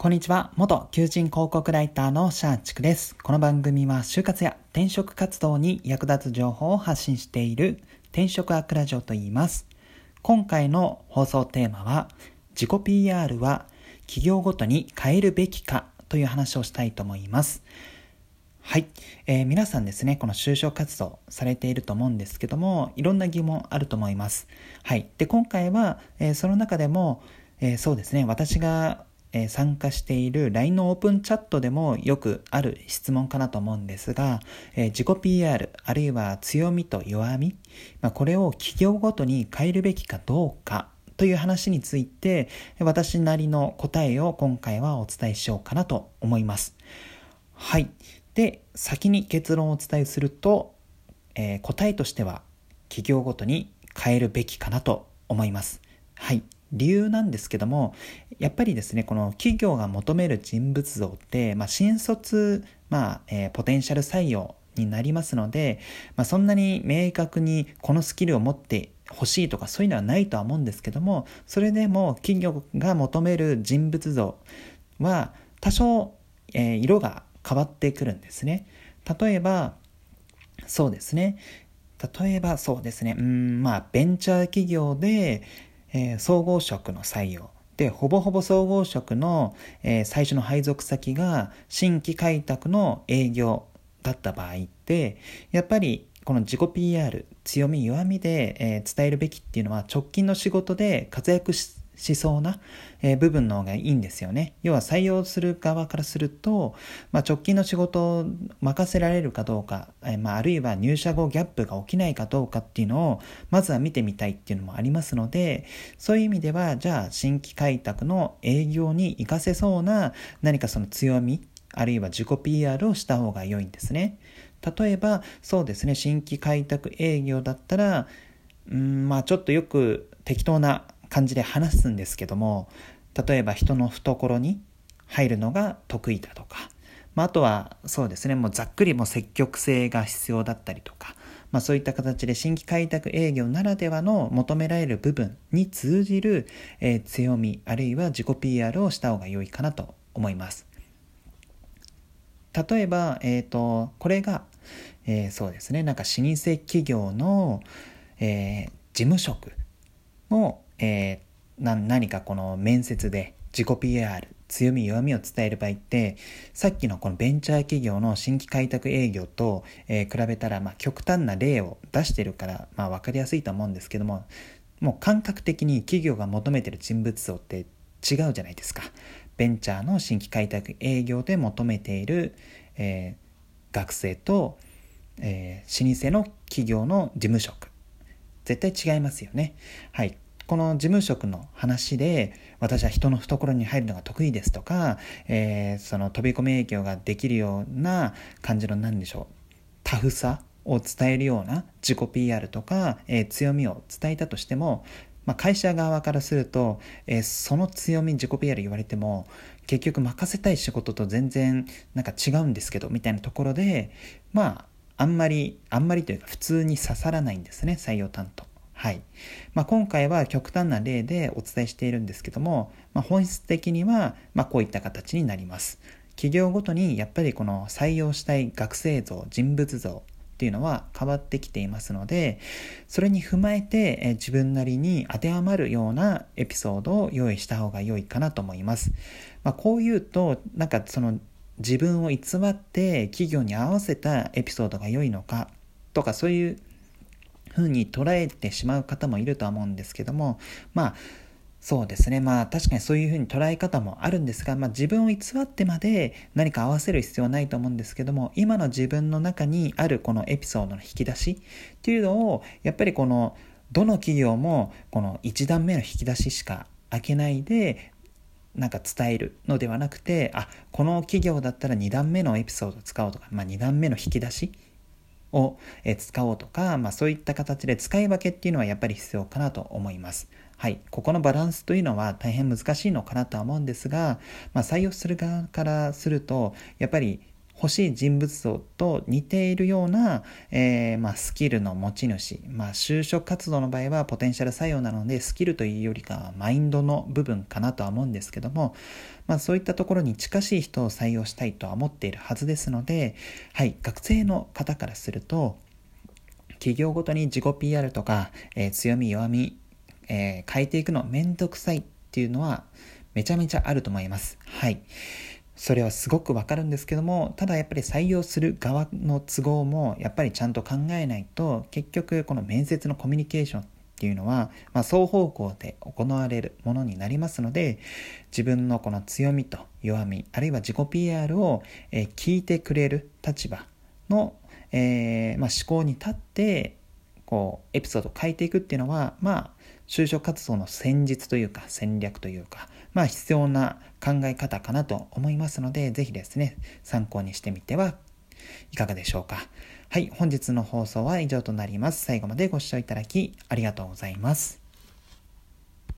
こんにちは。元求人広告ライターのシャーチクです。この番組は就活や転職活動に役立つ情報を発信している転職アクラジオと言います。今回の放送テーマは自己 PR は企業ごとに変えるべきかという話をしたいと思います。はい、えー、皆さんですね、この就職活動されていると思うんですけども、いろんな疑問あると思います。はい。で、今回は、えー、その中でも、えー、そうですね、私がえ参加している LINE のオープンチャットでもよくある質問かなと思うんですが、え自己 PR あるいは強みと弱み、まあ、これを企業ごとに変えるべきかどうかという話について私なりの答えを今回はお伝えしようかなと思います。はい。で、先に結論をお伝えすると、えー、答えとしては企業ごとに変えるべきかなと思います。はい。理由なんですけども、やっぱりですね、この企業が求める人物像って、まあ、新卒、まあ、えー、ポテンシャル採用になりますので、まあ、そんなに明確にこのスキルを持って欲しいとかそういうのはないとは思うんですけども、それでも企業が求める人物像は多少、えー、色が変わってくるんですね。例えば、そうですね。例えばそうですね。うん、まあ、ベンチャー企業で、えー、総合職の採用。で、ほぼほぼ総合職の、えー、最初の配属先が新規開拓の営業だった場合って、やっぱりこの自己 PR、強み弱みで、えー、伝えるべきっていうのは直近の仕事で活躍ししそうな、え、部分の方がいいんですよね。要は採用する側からすると、まあ、直近の仕事を任せられるかどうか、え、まあ、あるいは入社後ギャップが起きないかどうかっていうのをまずは見てみたいっていうのもありますのでそういう意味ではじゃあ新規開拓の営業に活かせそうな何かその強みあるいは自己 PR をした方が良いんですね。例えばそうですね新規開拓営業だったらうんまあちょっとよく適当な感じで話すんですけども例えば人の懐に入るのが得意だとか、まあ、あとはそうですねもうざっくりも積極性が必要だったりとか、まあ、そういった形で新規開拓営業ならではの求められる部分に通じる、えー、強みあるいは自己 PR をした方が良いかなと思います。例えば、えーと、これが、えー、そうですねなんか老舗企業の、えー、事務職のえー、何かこの面接で自己 PR 強み弱みを伝える場合ってさっきのこのベンチャー企業の新規開拓営業と、えー、比べたら、まあ、極端な例を出してるから、まあ、分かりやすいと思うんですけどももう感覚的に企業が求めてる人物像って違うじゃないですか。ベンチャーの新規開拓営業で求めている、えー、学生と、えー、老舗の企業の事務職。絶対違いますよね。はい。この事務職の話で、私は人の懐に入るのが得意ですとか、えー、その飛び込み営業ができるような感じの何でしょう、タフさを伝えるような自己 PR とか、えー、強みを伝えたとしても、まあ、会社側からすると、えー、その強み自己 PR 言われても結局任せたい仕事と全然なんか違うんですけどみたいなところでまああんまりあんまりというか普通に刺さらないんですね採用担当。はい。まあ、今回は極端な例でお伝えしているんですけども、まあ、本質的には、まこういった形になります。企業ごとにやっぱりこの採用したい学生像、人物像っていうのは変わってきていますので、それに踏まえて、え自分なりに当てはまるようなエピソードを用意した方が良いかなと思います。まあ、こう言うと、なんかその自分を偽って企業に合わせたエピソードが良いのかとかそういうふうに捉えてしまう方もいるとは思うんですけどもまあそうですね。まあ確かにそういうふうに捉え方もあるんですが、まあ、自分を偽ってまで何か合わせる必要はないと思うんですけども今の自分の中にあるこのエピソードの引き出しっていうのをやっぱりこのどの企業もこの1段目の引き出ししか開けないでなんか伝えるのではなくてあこの企業だったら2段目のエピソードを使おうとか、まあ、2段目の引き出しを使おうとか、まあ、そういった形で使い分けっていうのはやっぱり必要かなと思います。はい。ここのバランスというのは大変難しいのかなとは思うんですが、まあ、採用する側からすると、やっぱり欲しい人物像と似ているような、えー、まあ、スキルの持ち主、まあ、就職活動の場合はポテンシャル採用なのでスキルというよりかはマインドの部分かなとは思うんですけども、まあ、そういったところに近しい人を採用したいとは思っているはずですので、はい、学生の方からすると企業ごとに自己 PR とか、えー、強み弱み、えー、変えていくのめんどくさいっていうのはめちゃめちゃあると思います。はい。それはすごくわかるんですけども、ただやっぱり採用する側の都合もやっぱりちゃんと考えないと、結局この面接のコミュニケーションっていうのは、まあ、双方向で行われるものになりますので、自分のこの強みと弱み、あるいは自己 PR を、えー、聞いてくれる立場の、えー、まあ、思考に立って、こう、エピソードを変えていくっていうのは、まあ、就職活動の戦術というか戦略というか、まあ必要な考え方かなと思いますので、ぜひですね、参考にしてみてはいかがでしょうか。はい、本日の放送は以上となります。最後までご視聴いただきありがとうございます。